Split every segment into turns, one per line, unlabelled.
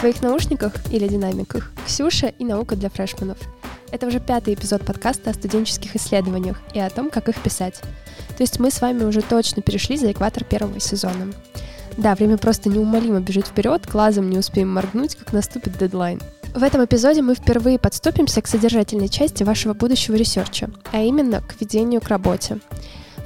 твоих наушниках или динамиках Ксюша и наука для freshman ов. Это уже пятый эпизод подкаста о студенческих исследованиях и о том, как их писать. То есть мы с вами уже точно перешли за экватор первого сезона. Да, время просто неумолимо бежит вперед, глазом не успеем моргнуть, как наступит дедлайн. В этом эпизоде мы впервые подступимся к содержательной части вашего будущего research а, а именно к введению к работе.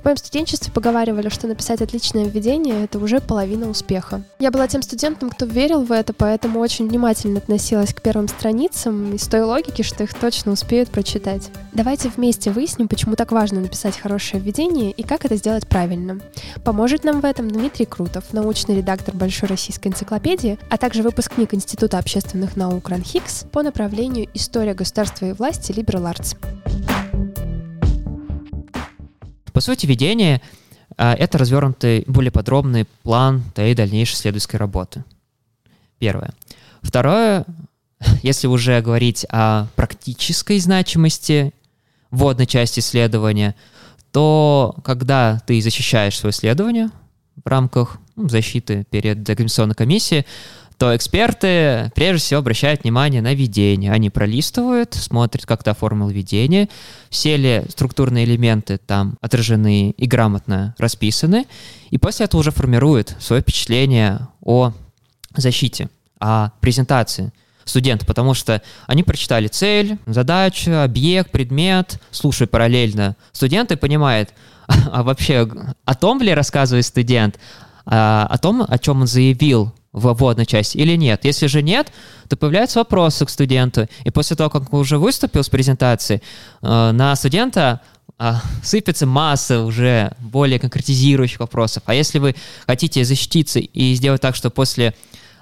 В моем студенчестве поговаривали, что написать отличное введение — это уже половина успеха. Я была тем студентом, кто верил в это, поэтому очень внимательно относилась к первым страницам из той логики, что их точно успеют прочитать. Давайте вместе выясним, почему так важно написать хорошее введение и как это сделать правильно. Поможет нам в этом Дмитрий Крутов, научный редактор Большой российской энциклопедии, а также выпускник Института общественных наук РАНХИКС по направлению «История государства и власти Liberal Arts».
По сути, ведение а, — это развернутый, более подробный план твоей дальнейшей исследовательской работы. Первое. Второе, если уже говорить о практической значимости вводной части исследования, то когда ты защищаешь свое исследование в рамках ну, защиты перед экзаменационной комиссией, то эксперты прежде всего обращают внимание на видение. Они пролистывают, смотрят, как ты оформил видение, все ли структурные элементы там отражены и грамотно расписаны, и после этого уже формируют свое впечатление о защите, о презентации студента, потому что они прочитали цель, задачу, объект, предмет, слушая параллельно студента и понимает, а вообще о том ли рассказывает студент, а, о том, о чем он заявил в вводной части или нет. Если же нет, то появляются вопросы к студенту. И после того, как он уже выступил с презентацией, э, на студента а, сыпется масса уже более конкретизирующих вопросов. А если вы хотите защититься и сделать так, что после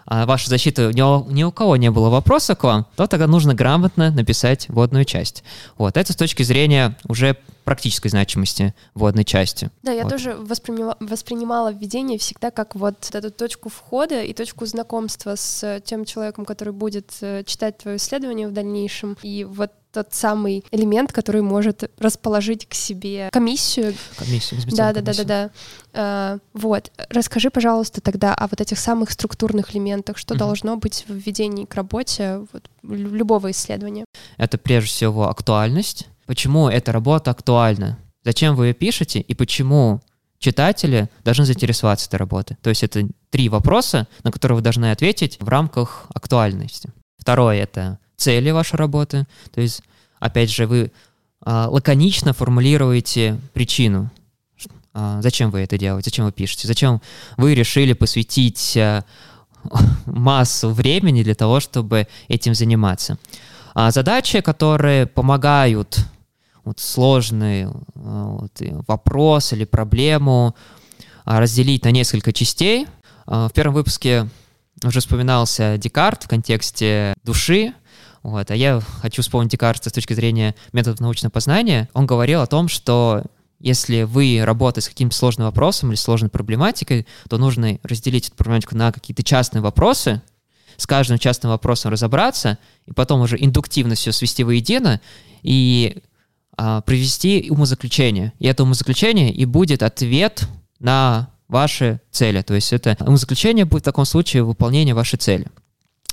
а, вашей защиты ни у, ни у кого не было вопроса к вам, то тогда нужно грамотно написать вводную часть. Вот. Это с точки зрения уже практической значимости вводной части.
Да, я
вот.
тоже воспринимала, воспринимала введение всегда как вот эту точку входа и точку знакомства с тем человеком, который будет э, читать твое исследование в дальнейшем. И вот тот самый элемент, который может расположить к себе комиссию.
Комиссию,
да, да, да, да, да. А, вот. Расскажи, пожалуйста, тогда о вот этих самых структурных элементах, что uh-huh. должно быть в введении к работе вот, любого исследования.
Это прежде всего актуальность. Почему эта работа актуальна? Зачем вы ее пишете и почему читатели должны заинтересоваться этой работой? То есть это три вопроса, на которые вы должны ответить в рамках актуальности. Второе — это цели вашей работы. То есть, опять же, вы а, лаконично формулируете причину, а, зачем вы это делаете, зачем вы пишете, зачем вы решили посвятить а, массу времени для того, чтобы этим заниматься. А задачи, которые помогают вот, сложный вот, вопрос или проблему разделить на несколько частей. В первом выпуске уже вспоминался Декарт в контексте души, вот. А я хочу вспомнить Декарта с точки зрения методов научного познания. Он говорил о том, что если вы работаете с каким-то сложным вопросом или сложной проблематикой, то нужно разделить эту проблематику на какие-то частные вопросы, с каждым частным вопросом разобраться, и потом уже индуктивно все свести воедино и а, привести умозаключение. И это умозаключение и будет ответ на ваши цели. То есть это умозаключение будет в таком случае выполнение вашей цели.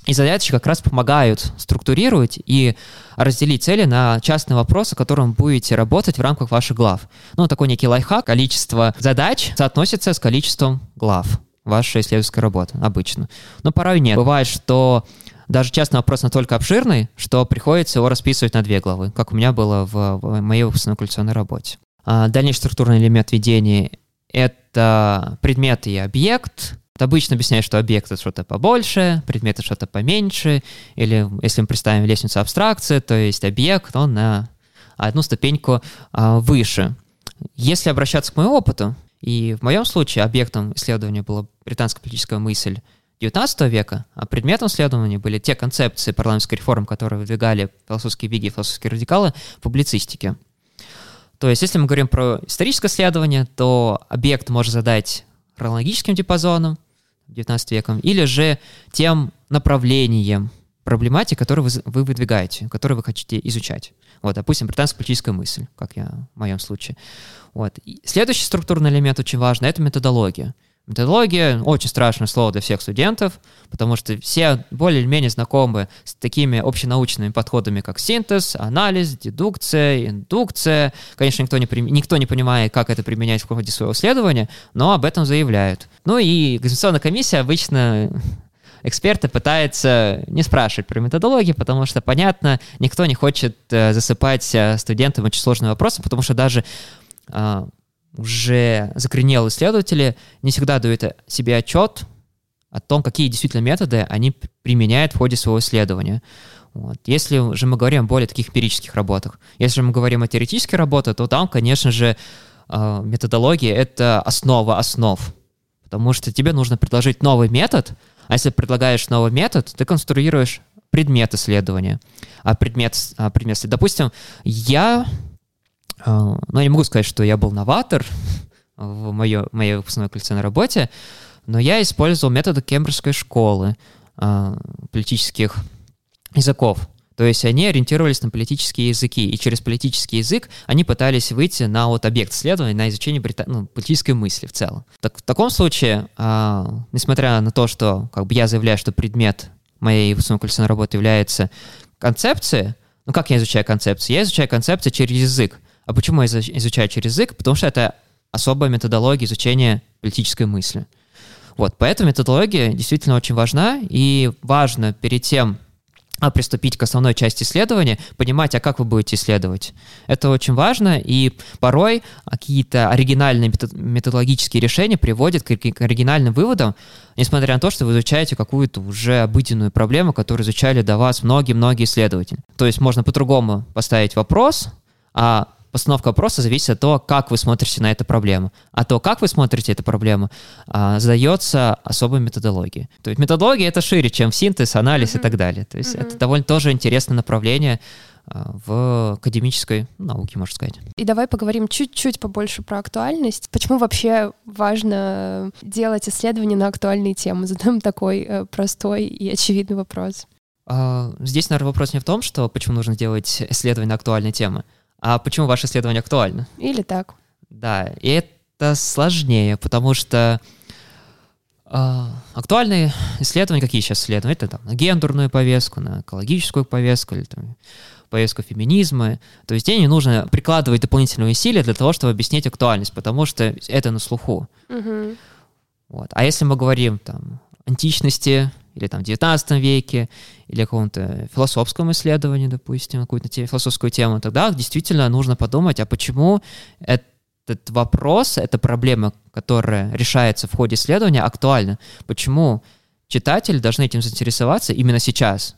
И задачи как раз помогают структурировать и разделить цели на частные вопросы, которым будете работать в рамках ваших глав. Ну, такой некий лайфхак. Количество задач соотносится с количеством глав вашей исследовательской работы обычно. Но порой нет. Бывает, что даже частный вопрос настолько обширный, что приходится его расписывать на две главы, как у меня было в, в моей выпускной коллекционной работе. А дальнейший структурный элемент ведения — это предмет и объект, Обычно объясняют, что объект — это что-то побольше, предмет — это что-то поменьше, или если мы представим лестницу абстракции, то есть объект, он на одну ступеньку а, выше. Если обращаться к моему опыту, и в моем случае объектом исследования была британская политическая мысль XIX века, а предметом исследования были те концепции парламентской реформы, которые выдвигали философские виги и философские радикалы в публицистике. То есть, если мы говорим про историческое исследование, то объект может задать хронологическим диапазоном, 19 веком, или же тем направлением проблематики, которую вы, вы выдвигаете, которую вы хотите изучать. Вот, допустим, британская политическая мысль, как я в моем случае. Вот. И следующий структурный элемент очень важный — это методология. Методология — очень страшное слово для всех студентов, потому что все более-менее знакомы с такими общенаучными подходами, как синтез, анализ, дедукция, индукция. Конечно, никто не, никто не понимает, как это применять в ходе своего исследования, но об этом заявляют. Ну и экзаменационная комиссия обычно эксперты пытаются не спрашивать про методологию, потому что, понятно, никто не хочет э, засыпать э, студентам очень сложные вопросы, потому что даже э, уже закоренелые исследователи не всегда дают себе отчет о том, какие действительно методы они применяют в ходе своего исследования. Вот. Если же мы говорим о более таких эмпирических работах, если же мы говорим о теоретических работах, то там, конечно же, э, методология — это основа основ, потому что тебе нужно предложить новый метод, а если предлагаешь новый метод, ты конструируешь предмет исследования. А предмет, а предмет допустим, я, э, ну, я не могу сказать, что я был новатор в моей, моей выпускной коллекционной работе, но я использовал методы Кембриджской школы э, политических языков. То есть они ориентировались на политические языки, и через политический язык они пытались выйти на вот объект исследования, на изучение брита... ну, политической мысли в целом. Так, в таком случае, э, несмотря на то, что как бы я заявляю, что предмет моей выпускной коллекционной работы является концепцией, ну как я изучаю концепции? Я изучаю концепции через язык. А почему я изучаю через язык? Потому что это особая методология изучения политической мысли. Вот, поэтому методология действительно очень важна, и важно перед тем, а приступить к основной части исследования, понимать, а как вы будете исследовать. Это очень важно, и порой какие-то оригинальные методологические решения приводят к оригинальным выводам, несмотря на то, что вы изучаете какую-то уже обыденную проблему, которую изучали до вас многие-многие исследователи. То есть можно по-другому поставить вопрос, а постановка вопроса зависит от того, как вы смотрите на эту проблему. А то, как вы смотрите эту проблему, а, задается особой методологией. То есть методология это шире, чем синтез, анализ mm-hmm. и так далее. То есть mm-hmm. это довольно тоже интересное направление а, в академической науке, можно сказать.
И давай поговорим чуть-чуть побольше про актуальность. Почему вообще важно делать исследования на актуальные темы? Задам такой э, простой и очевидный вопрос.
А, здесь, наверное, вопрос не в том, что почему нужно делать исследования на актуальные темы, а почему ваше исследование актуально?
Или так.
Да, и это сложнее, потому что э, актуальные исследования, какие сейчас исследования? Это там, на гендерную повестку, на экологическую повестку или там, повестку феминизма. То есть здесь не нужно прикладывать дополнительные усилия для того, чтобы объяснить актуальность, потому что это на слуху.
Угу.
Вот. А если мы говорим там античности или там в 19 веке, или каком-то философском исследовании, допустим, какую-то те, философскую тему, тогда действительно нужно подумать, а почему этот вопрос, эта проблема, которая решается в ходе исследования, актуальна? Почему читатели должны этим заинтересоваться именно сейчас?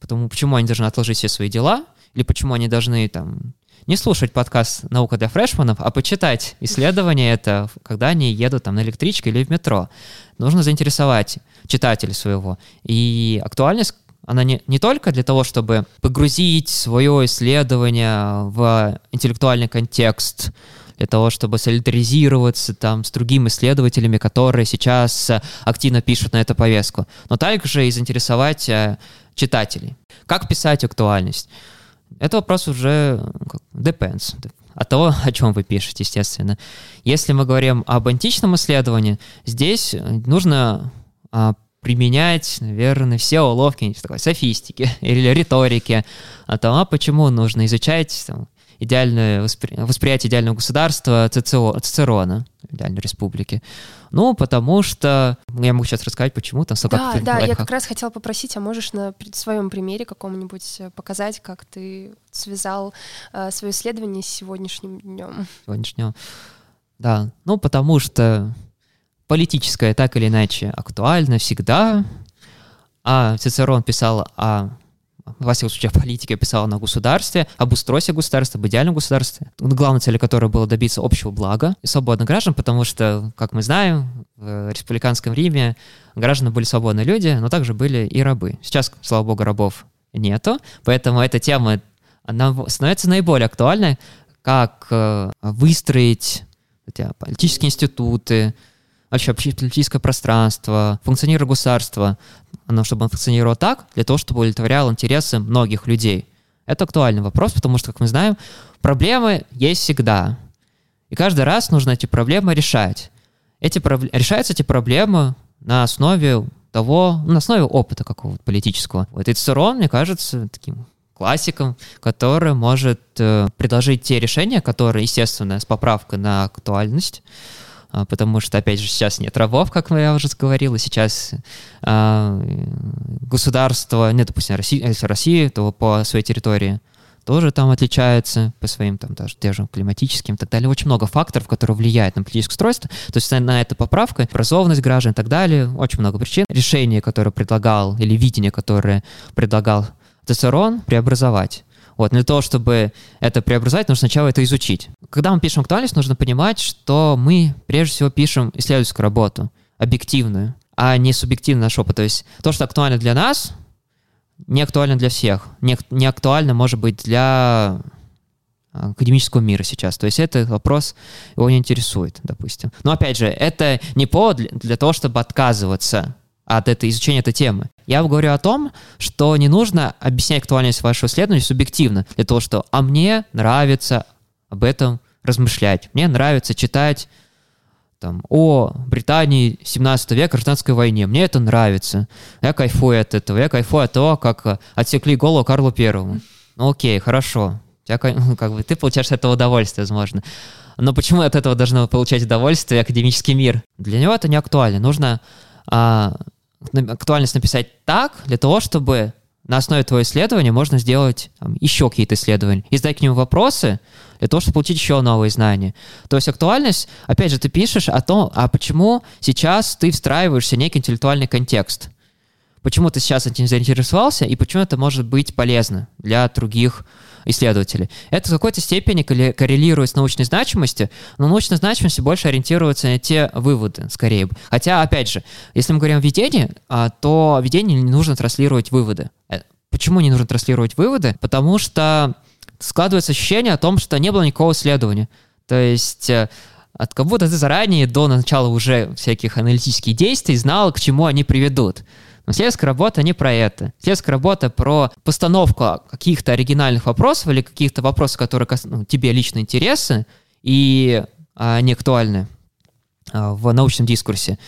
Потому, почему они должны отложить все свои дела, или почему они должны там не слушать подкаст «Наука для фрешманов», а почитать исследования это, когда они едут там на электричке или в метро. Нужно заинтересовать читателя своего. И актуальность она не, не только для того, чтобы погрузить свое исследование в интеллектуальный контекст, для того, чтобы солидаризироваться там с другими исследователями, которые сейчас активно пишут на эту повестку, но также и заинтересовать э, читателей. Как писать актуальность? Это вопрос уже depends, от того, о чем вы пишете, естественно. Если мы говорим об античном исследовании, здесь нужно а, применять, наверное, все уловки такой софистики или риторики о том, а почему нужно изучать там, идеальное воспри... восприятие идеального государства. Цицерона, идеальной республики. Ну, потому что я могу сейчас рассказать, почему там
Да, да, я как раз хотела попросить, а можешь на своем примере каком-нибудь э, показать, как ты связал э, свое исследование с сегодняшним днем?
Сегодняшним. Да, ну потому что политическое так или иначе актуально всегда, а Цицерон писал о во всех случаях политика писала на государстве, об устройстве государства, об идеальном государстве, главной целью которой было добиться общего блага и свободных граждан, потому что, как мы знаем, в республиканском Риме граждане были свободные люди, но также были и рабы. Сейчас, слава богу, рабов нету, поэтому эта тема она становится наиболее актуальной, как э, выстроить политические институты, вообще политическое пространство, функционирование государства, оно, чтобы он функционировал так, для того, чтобы удовлетворял интересы многих людей. Это актуальный вопрос, потому что, как мы знаем, проблемы есть всегда. И каждый раз нужно эти проблемы решать. эти, решаются эти проблемы на основе того, на основе опыта какого-то политического. Вот и мне кажется, таким классиком, который может э, предложить те решения, которые, естественно, с поправкой на актуальность, потому что, опять же, сейчас нет рабов, как я уже говорил, и сейчас э, государство, нет, допустим, России, если Россия, то по своей территории тоже там отличается по своим там даже те же климатическим и так далее. Очень много факторов, которые влияют на политическое устройство. То есть на это поправка, образованность граждан и так далее. Очень много причин. Решение, которое предлагал, или видение, которое предлагал Цицерон, преобразовать. Вот, для того, чтобы это преобразовать, нужно сначала это изучить. Когда мы пишем актуальность, нужно понимать, что мы прежде всего пишем исследовательскую работу, объективную, а не субъективный наш опыт. То есть то, что актуально для нас, не актуально для всех. Не, не актуально, может быть, для а, академического мира сейчас. То есть это вопрос его не интересует, допустим. Но опять же, это не повод для, того, чтобы отказываться от этой, изучения этой темы. Я говорю о том, что не нужно объяснять актуальность вашего исследования субъективно, для того, что «а мне нравится об этом размышлять, мне нравится читать там, о Британии 17 века, гражданской войне. Мне это нравится. Я кайфую от этого. Я кайфую от того, как э, отсекли голову Карлу Первому. Ну окей, хорошо. Я, ну, как бы, ты получаешь от этого удовольствие, возможно. Но почему от этого должно получать удовольствие академический мир? Для него это не актуально. Нужно а, актуальность написать так, для того, чтобы на основе твоего исследования можно сделать там, еще какие-то исследования и задать к ним вопросы, для того, чтобы получить еще новые знания. То есть актуальность, опять же, ты пишешь о том, а почему сейчас ты встраиваешься в некий интеллектуальный контекст. Почему ты сейчас этим заинтересовался и почему это может быть полезно для других исследователей. Это в какой-то степени коррелирует с научной значимостью, но научная значимость больше ориентируется на те выводы, скорее. Хотя, опять же, если мы говорим о видении, а, то видение не нужно транслировать выводы. Э, почему не нужно транслировать выводы? Потому что складывается ощущение о том, что не было никакого исследования. То есть э, от как будто ты заранее до начала уже всяких аналитических действий знал, к чему они приведут. Но исследовательская работа не про это. Исследовательская работа про постановку каких-то оригинальных вопросов или каких-то вопросов, которые ну, тебе лично интересны и а, не актуальны а, в научном дискурсе.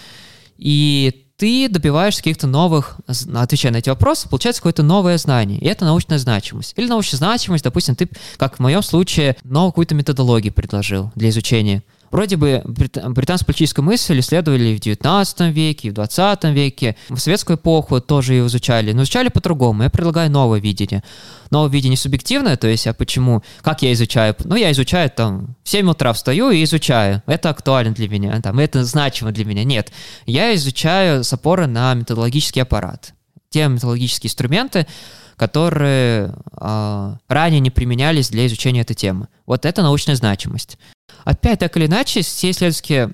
И ты добиваешься каких-то новых, отвечая на эти вопросы, получается какое-то новое знание. И это научная значимость. Или научная значимость, допустим, ты, как в моем случае, новую какую-то методологию предложил для изучения Вроде бы британскую политическую мысль исследовали в 19 веке, в 20 веке, в советскую эпоху тоже ее изучали, но изучали по-другому. Я предлагаю новое видение. Новое видение субъективное, то есть, а почему, как я изучаю? Ну, я изучаю там, в 7 утра встаю и изучаю. Это актуально для меня, там, это значимо для меня. Нет, я изучаю с опорой на методологический аппарат. Те методологические инструменты, которые э, ранее не применялись для изучения этой темы. Вот это научная значимость. Опять так или иначе, все исследовательские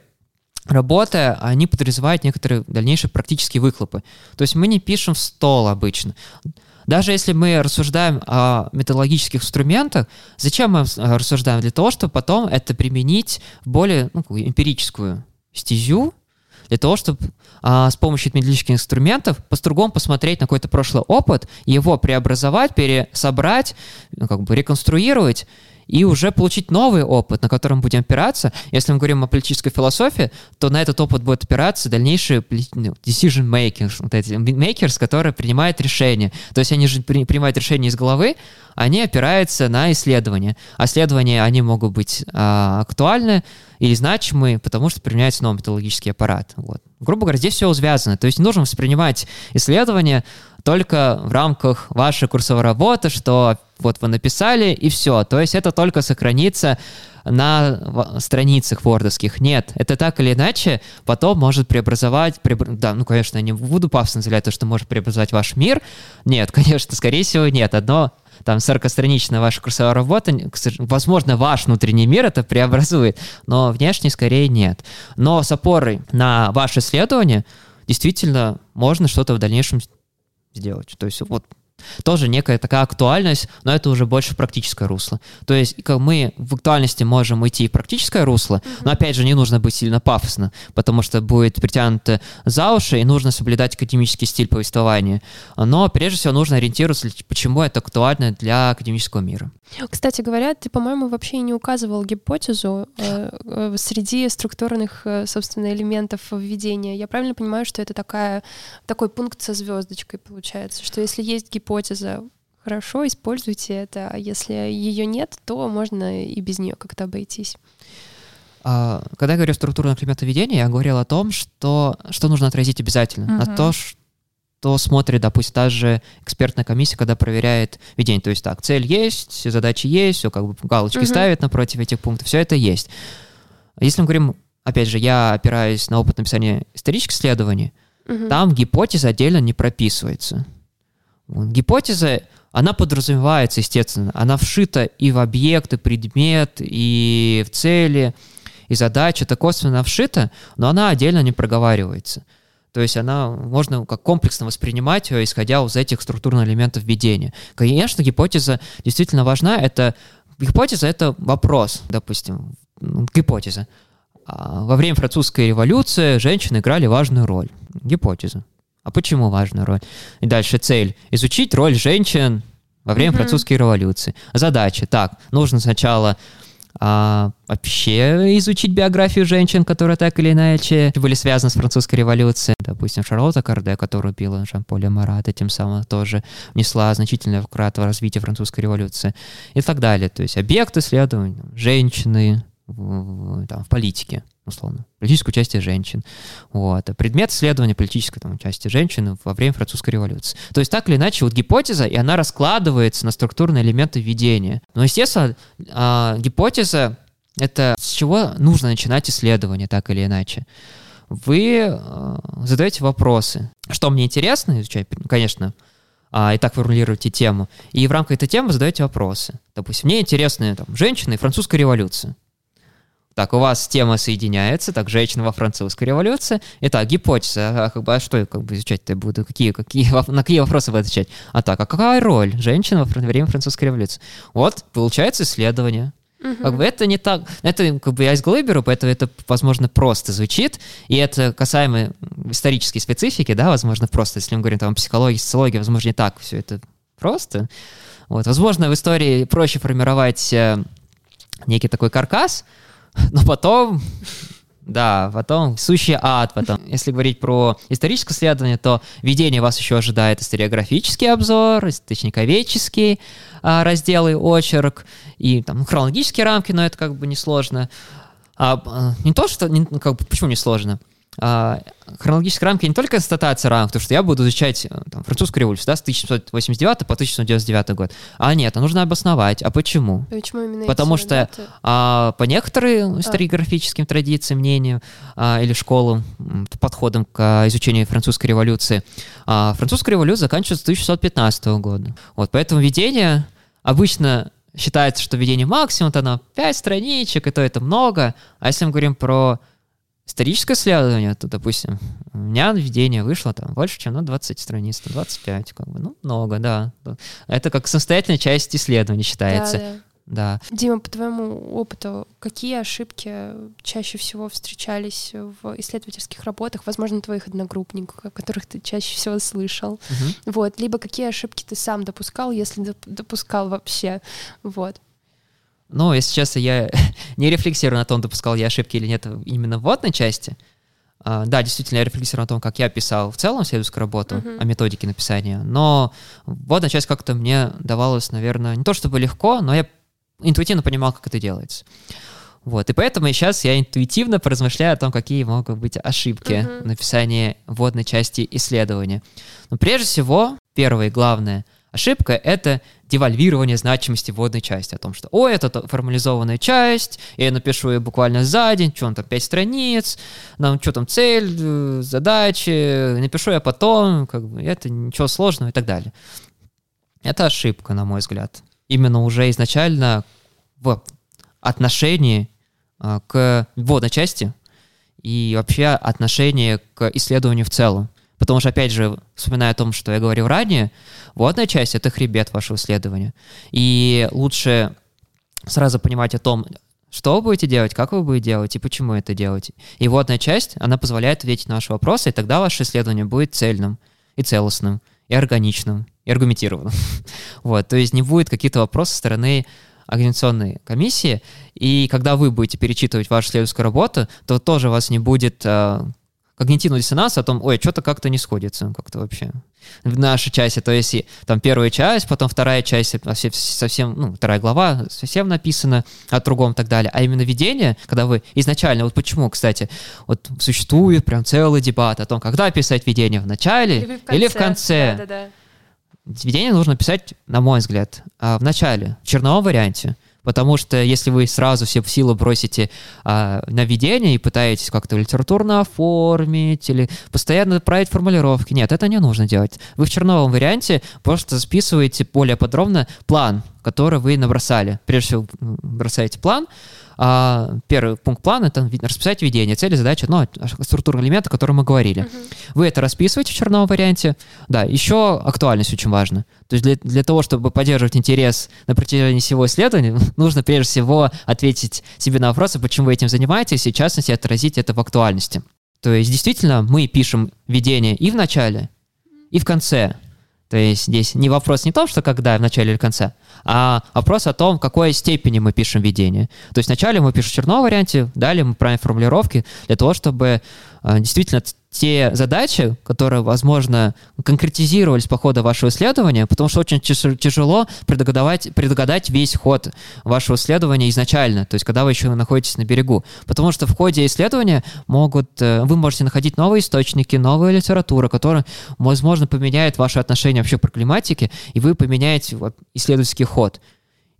работы, они подразумевают некоторые дальнейшие практические выхлопы. То есть мы не пишем в стол обычно. Даже если мы рассуждаем о методологических инструментах, зачем мы рассуждаем? Для того, чтобы потом это применить в более ну, эмпирическую стезю, для того, чтобы а, с помощью методических инструментов по-другому посмотреть на какой-то прошлый опыт, его преобразовать, пересобрать, ну, как бы реконструировать и уже получить новый опыт, на котором будем опираться. Если мы говорим о политической философии, то на этот опыт будет опираться дальнейшие ну, decision makers, вот эти makers, которые принимают решения. То есть они же принимают решения из головы, они опираются на исследования. А исследования, они могут быть а, актуальны или значимы, потому что применяется новый методологический аппарат. Вот. Грубо говоря, здесь все связано. То есть не нужно воспринимать исследования только в рамках вашей курсовой работы, что вот вы написали и все. То есть это только сохранится на страницах вордовских. Нет, это так или иначе потом может преобразовать, преобр... да, ну, конечно, я не буду пафосно называть то, что может преобразовать ваш мир. Нет, конечно, скорее всего, нет. Одно там 40-страничная ваша курсовая работа, возможно, ваш внутренний мир это преобразует, но внешне скорее нет. Но с опорой на ваше исследование действительно можно что-то в дальнейшем сделать. То есть вот тоже некая такая актуальность, но это уже больше практическое русло. То есть как мы в актуальности можем уйти в практическое русло, mm-hmm. но опять же не нужно быть сильно пафосно, потому что будет притянуто за уши и нужно соблюдать академический стиль повествования. Но прежде всего нужно ориентироваться, почему это актуально для академического мира.
Кстати говоря, ты, по-моему, вообще не указывал гипотезу э, э, среди структурных, э, собственно, элементов введения. Я правильно понимаю, что это такая, такой пункт со звездочкой получается, что если есть гипотеза, хорошо, используйте это, а если ее нет, то можно и без нее как-то обойтись.
А, когда я говорю структурных элементов введения, я говорил о том, что, что нужно отразить обязательно. Uh-huh. На то, что смотрит, допустим, та же экспертная комиссия, когда проверяет ведение. То есть так, цель есть, задачи есть, все как бы галочки uh-huh. ставят напротив этих пунктов, все это есть. Если мы говорим, опять же, я опираюсь на опыт написания исторических исследований, uh-huh. там гипотеза отдельно не прописывается. Гипотеза, она подразумевается, естественно, она вшита и в объект, и предмет, и в цели, и задача, это косвенно вшита, но она отдельно не проговаривается. То есть она можно как комплексно воспринимать ее, исходя из этих структурных элементов введения. Конечно, гипотеза действительно важна. Это гипотеза это вопрос, допустим, гипотеза. А во время французской революции женщины играли важную роль. Гипотеза. А почему важная роль? И дальше цель. Изучить роль женщин во время mm-hmm. французской революции. Задача. Так, нужно сначала а, вообще изучить биографию женщин, которые так или иначе были связаны с французской революцией. Допустим, Шарлотта Карде, которую убила Жан-Поля Марата, тем самым тоже внесла значительный вклад в развитие французской революции и так далее. То есть объект исследований, женщины в, там, в политике условно, политическое участие женщин. Вот. А предмет исследования политического там, участия женщин во время французской революции. То есть так или иначе вот гипотеза, и она раскладывается на структурные элементы введения. Но, естественно, э, гипотеза — это с чего нужно начинать исследование, так или иначе. Вы э, задаете вопросы. Что мне интересно изучать? Конечно, а, и так формулируете тему. И в рамках этой темы задаете вопросы. Допустим, мне интересны там, женщины и французская революция. Так, у вас тема соединяется, так, женщина во французской революции. Итак, гипотеза, а, как бы, а что я как бы изучать-то буду? Какие, какие, на какие вопросы буду отвечать? А так, а какая роль женщины во время французской революции? Вот, получается исследование. Угу. Как бы это не так, это как бы я из Глэбера, поэтому это, возможно, просто звучит, и это касаемо исторической специфики, да, возможно, просто, если мы говорим там о психологии, социологии, возможно, не так все это просто. Вот, возможно, в истории проще формировать э, некий такой каркас, но потом да, потом сущий ад. Потом, если говорить про историческое исследование, то введение вас еще ожидает историографический обзор, источниковедческий а, разделы, очерк и там хронологические рамки, но это как бы несложно. А, а не то, что не, как бы, почему не сложно? А, хронологической рамки не только констатация рамок, потому что я буду изучать э, там, французскую революцию да, с 1789 по 1799 год. А нет, а нужно обосновать. А почему?
Почему именно
Потому что а, по некоторым историографическим а. традициям, мнению а, или школам, подходам к а, изучению французской революции, а, французская революция заканчивается с 1615 года. Вот, поэтому введение обычно считается, что введение максимум, это на 5 страничек, и то это много. А если мы говорим про историческое исследование, то, допустим, у меня введение вышло там больше, чем на 20 страниц, на 25, как бы, ну, много, да. Это как самостоятельная часть исследования считается. Да, да. Да.
Дима, по твоему опыту, какие ошибки чаще всего встречались в исследовательских работах, возможно, твоих одногруппников, о которых ты чаще всего слышал? Угу. Вот, либо какие ошибки ты сам допускал, если допускал вообще? Вот.
Но, если честно, я не рефлексирую на том, допускал я ошибки или нет именно в вводной части. Uh, да, действительно, я рефлексирую на том, как я писал в целом следующую работу, uh-huh. о методике написания, но вводная часть как-то мне давалась, наверное, не то чтобы легко, но я интуитивно понимал, как это делается. Вот, и поэтому сейчас я интуитивно поразмышляю о том, какие могут быть ошибки uh-huh. в написании вводной части исследования. Но прежде всего, первое и главное — Ошибка — это девальвирование значимости вводной части, о том, что, о, это формализованная часть, я напишу ее буквально за день, что он там, пять страниц, нам что там, цель, э, задачи, напишу я потом, как бы, это ничего сложного и так далее. Это ошибка, на мой взгляд. Именно уже изначально в отношении а, к вводной части и вообще отношение к исследованию в целом. Потому что, опять же, вспоминая о том, что я говорил ранее, вводная часть — это хребет вашего исследования. И лучше сразу понимать о том, что вы будете делать, как вы будете делать и почему это делаете. И вводная часть, она позволяет ответить на ваши вопросы, и тогда ваше исследование будет цельным и целостным, и органичным, и аргументированным. вот, то есть не будет каких-то вопросов со стороны организационной комиссии, и когда вы будете перечитывать вашу исследовательскую работу, то тоже у вас не будет когнитивного диссонанса о том, ой, что-то как-то не сходится, как-то вообще. В нашей части, то есть там первая часть, потом вторая часть, совсем, ну, вторая глава совсем написана о другом и так далее. А именно видение, когда вы изначально, вот почему, кстати, вот существует прям целый дебат о том, когда писать видение, в начале или в конце. Или в конце. Да, да, да. Видение нужно писать, на мой взгляд, а, в начале, в черновом варианте. Потому что если вы сразу все в силу бросите а, на ведение и пытаетесь как-то литературно оформить или постоянно править формулировки, нет, это не нужно делать. Вы в черновом варианте просто списываете более подробно план, который вы набросали. Прежде всего, бросаете план, а, первый пункт плана — это расписать введение, цели, задачи, ну, структурные элементы, о которых мы говорили. Uh-huh. Вы это расписываете в черновом варианте. Да, еще актуальность очень важна. То есть для, для того, чтобы поддерживать интерес на протяжении всего исследования, нужно прежде всего ответить себе на вопросы, почему вы этим занимаетесь, и в частности отразить это в актуальности. То есть действительно мы пишем введение и в начале, и в конце. То есть здесь не вопрос не в том, что когда, в начале или в конце, а вопрос о том, в какой степени мы пишем введение. То есть вначале мы пишем в черновом варианте, далее мы правим формулировки для того, чтобы а, действительно те задачи, которые, возможно, конкретизировались по ходу вашего исследования, потому что очень тяжело предугадать, предугадать весь ход вашего исследования изначально, то есть когда вы еще находитесь на берегу. Потому что в ходе исследования могут, э, вы можете находить новые источники, новую литературу, которая, возможно, поменяет ваше отношение вообще к климатике, и вы поменяете исследовательский ход.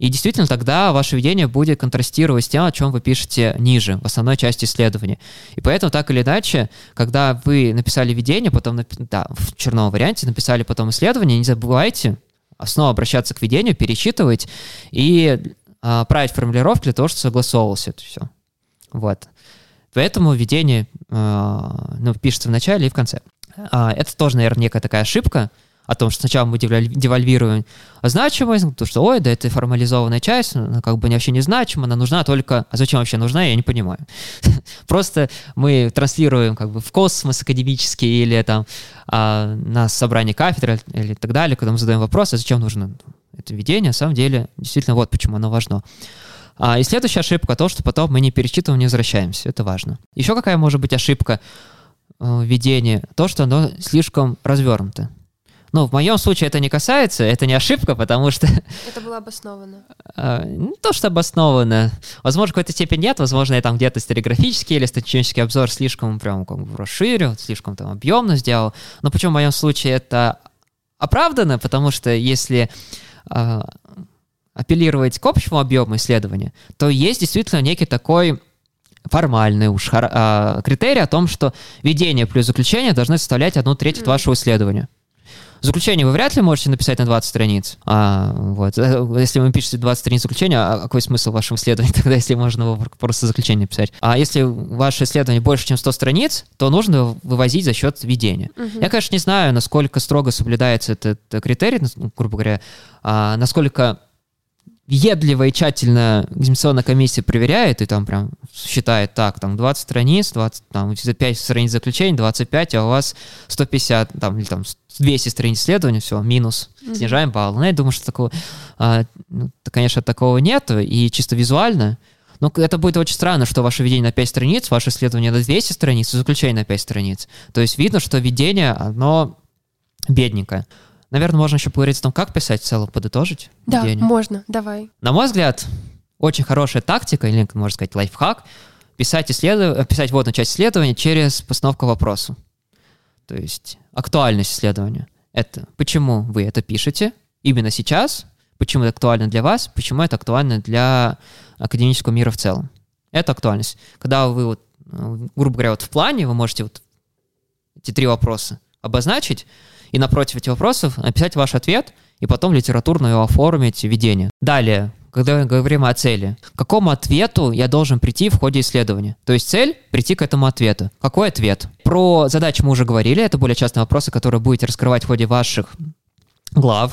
И действительно, тогда ваше видение будет контрастировать с тем, о чем вы пишете ниже, в основной части исследования. И поэтому, так или иначе, когда вы написали видение, потом, да, в черновом варианте написали потом исследование, не забывайте снова обращаться к видению, перечитывать и а, править формулировки для того, чтобы согласовывалось это все. Вот. Поэтому видение а, ну, пишется в начале и в конце. А, это тоже, наверное, некая такая ошибка, о том, что сначала мы девальвируем значимость, то что, ой, да это формализованная часть, она как бы вообще не значима, она нужна только... А зачем вообще нужна, я не понимаю. Просто мы транслируем как бы в космос академический или там а, на собрании кафедры или так далее, когда мы задаем вопрос, а зачем нужно это введение, на самом деле, действительно, вот почему оно важно. А, и следующая ошибка то, что потом мы не перечитываем, не возвращаемся. Это важно. Еще какая может быть ошибка э, введения? То, что оно слишком развернуто. Ну, в моем случае это не касается, это не ошибка, потому что...
Это было обосновано.
А, не то, что обосновано. Возможно, в какой-то степени нет, возможно, я там где-то стереографический или статистический обзор слишком прям как бы расширил, слишком там объемно сделал. Но почему в моем случае это оправдано? Потому что если э, апеллировать к общему объему исследования, то есть действительно некий такой формальный уж э, критерий о том, что введение плюс заключение должны составлять одну треть от вашего исследования. Заключение вы вряд ли можете написать на 20 страниц. А, вот. Э, если вы пишете 20 страниц заключения, а какой смысл в вашем исследовании тогда, если можно его просто заключение написать? А если ваше исследование больше, чем 100 страниц, то нужно вывозить за счет введения. Угу. Я, конечно, не знаю, насколько строго соблюдается этот критерий, ну, грубо говоря, а, насколько въедливо и тщательно экзаменационная комиссия проверяет и там прям считает, так, там 20 страниц, 20, там 5 страниц заключения, 25, а у вас 150, там, или там 200 страниц исследования, все, минус, mm-hmm. снижаем балл. Ну, я думаю, что такого, а, ну, конечно, такого нет, и чисто визуально, но это будет очень странно, что ваше введение на 5 страниц, ваше исследование на 200 страниц, и заключение на 5 страниц. То есть видно, что введение, оно бедненькое. Наверное, можно еще поговорить о том, как писать в целом, подытожить.
Да, введение. можно, давай.
На мой взгляд, очень хорошая тактика, или, можно сказать, лайфхак, писать, исследов... писать вводную часть исследования через постановку вопроса. То есть актуальность исследования. Это почему вы это пишете именно сейчас, почему это актуально для вас, почему это актуально для академического мира в целом. Это актуальность. Когда вы, вот, грубо говоря, вот в плане вы можете вот эти три вопроса обозначить, и напротив этих вопросов написать ваш ответ, и потом литературно его оформить введение. Далее, когда мы говорим о цели. К какому ответу я должен прийти в ходе исследования? То есть цель — прийти к этому ответу. Какой ответ? Про задачи мы уже говорили, это более частные вопросы, которые будете раскрывать в ходе ваших глав.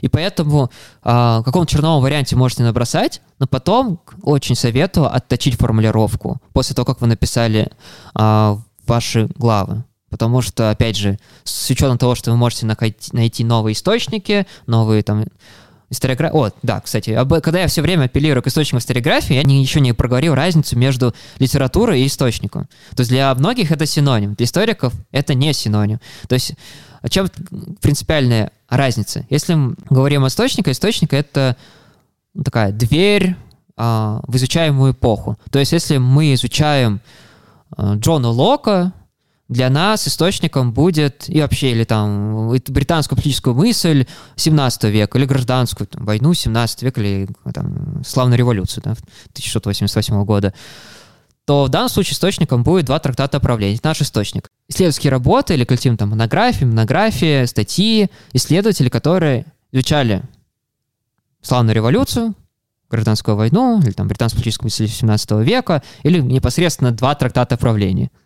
И поэтому а, в каком черновом варианте можете набросать, но потом очень советую отточить формулировку после того, как вы написали а, ваши главы. Потому что, опять же, с учетом того, что вы можете найти новые источники, новые там историографии. О, да, кстати, об... когда я все время апеллирую к источникам историографии, я не, еще не проговорил разницу между литературой и источником. То есть для многих это синоним, для историков это не синоним. То есть чем принципиальная разница? Если мы говорим о источнике, источник — это такая дверь а, в изучаемую эпоху. То есть если мы изучаем а, Джона Лока, для нас источником будет и вообще, или там британскую политическую мысль 17 века, или гражданскую там, войну 17 века, или там, славную революцию да, 1688 года, то в данном случае источником будет два трактата о правлении. Наш источник. Исследовательские работы или коллективные там монографии, монографии, статьи, исследователи, которые изучали славную революцию, гражданскую войну, или там британскую политическую мысль 17 века, или непосредственно два трактата о правлении –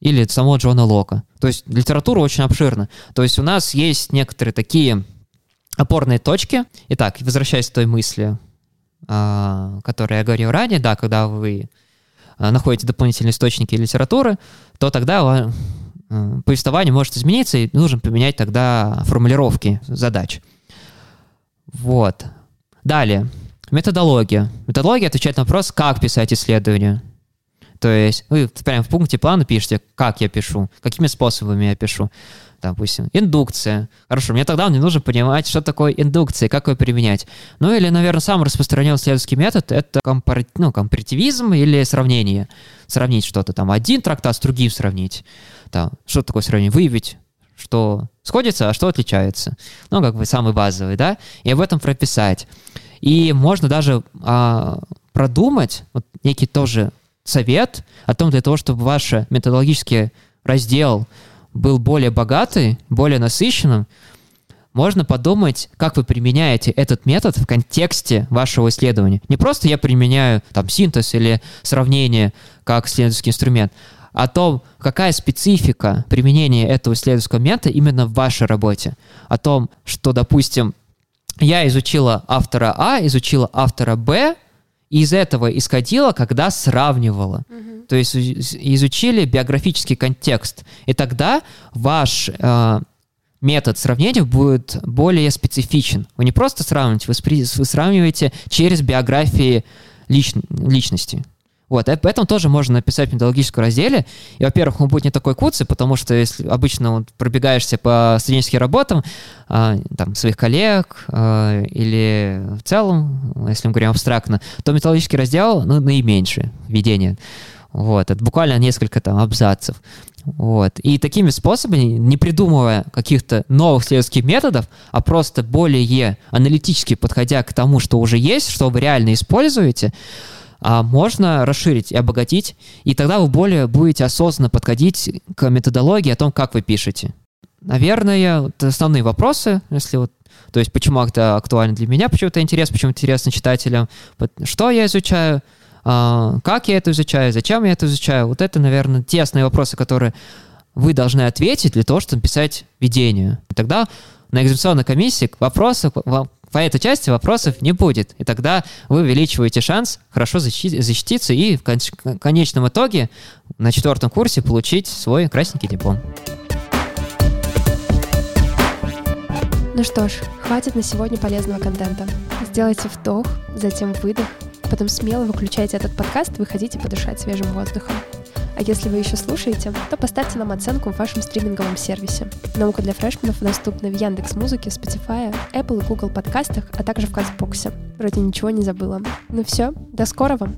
или самого Джона Лока. То есть литература очень обширна. То есть у нас есть некоторые такие опорные точки. Итак, возвращаясь к той мысли, а, которую я говорил ранее, да, когда вы а, находите дополнительные источники литературы, то тогда а, повествование может измениться, и нужно поменять тогда формулировки задач. Вот. Далее. Методология. Методология отвечает на вопрос, как писать исследование. То есть вы прямо в пункте плана пишете, как я пишу, какими способами я пишу. Допустим, индукция. Хорошо, мне тогда мне нужно понимать, что такое индукция, как ее применять. Ну или, наверное, самый распространенный исследовательский метод — это компар... ну, компаративизм или сравнение. Сравнить что-то там, один трактат с другим сравнить. Там, что такое сравнение? Выявить что сходится, а что отличается. Ну, как бы самый базовый, да, и об этом прописать. И можно даже а, продумать вот некий тоже совет о том, для того, чтобы ваш методологический раздел был более богатый, более насыщенным, можно подумать, как вы применяете этот метод в контексте вашего исследования. Не просто я применяю там синтез или сравнение как исследовательский инструмент, а том, какая специфика применения этого исследовательского метода именно в вашей работе. О том, что, допустим, я изучила автора А, изучила автора Б, и из этого исходила, когда сравнивала. Угу. То есть изучили биографический контекст. И тогда ваш э, метод сравнения будет более специфичен. Вы не просто сравниваете, вы, вы сравниваете через биографии лич, личности. Вот, и поэтому тоже можно написать в методологическом разделе. И, во-первых, он будет не такой куцый, потому что если обычно вот пробегаешься по студенческим работам, э, там, своих коллег э, или в целом, если мы говорим абстрактно, то методологический раздел, ну, наименьшее введение. Вот, это буквально несколько там абзацев. Вот. И такими способами, не придумывая каких-то новых исследовательских методов, а просто более аналитически подходя к тому, что уже есть, что вы реально используете, а можно расширить и обогатить, и тогда вы более будете осознанно подходить к методологии о том, как вы пишете. Наверное, это основные вопросы, если вот то есть почему это актуально для меня, почему это интересно, почему это интересно читателям, что я изучаю, а, как я это изучаю, зачем я это изучаю. Вот это, наверное, те основные вопросы, которые вы должны ответить для того, чтобы писать введение. И тогда на экзаменационной комиссии вопросы по этой части вопросов не будет. И тогда вы увеличиваете шанс хорошо защититься и в конечном итоге на четвертом курсе получить свой красненький диплом.
Ну что ж, хватит на сегодня полезного контента. Сделайте вдох, затем выдох, потом смело выключайте этот подкаст и выходите подышать свежим воздухом. А если вы еще слушаете, то поставьте нам оценку в вашем стриминговом сервисе. Наука для фрешменов доступна в Яндекс Музыке, Spotify, Apple и Google подкастах, а также в Казбоксе. Вроде ничего не забыла. Ну все, до скорого!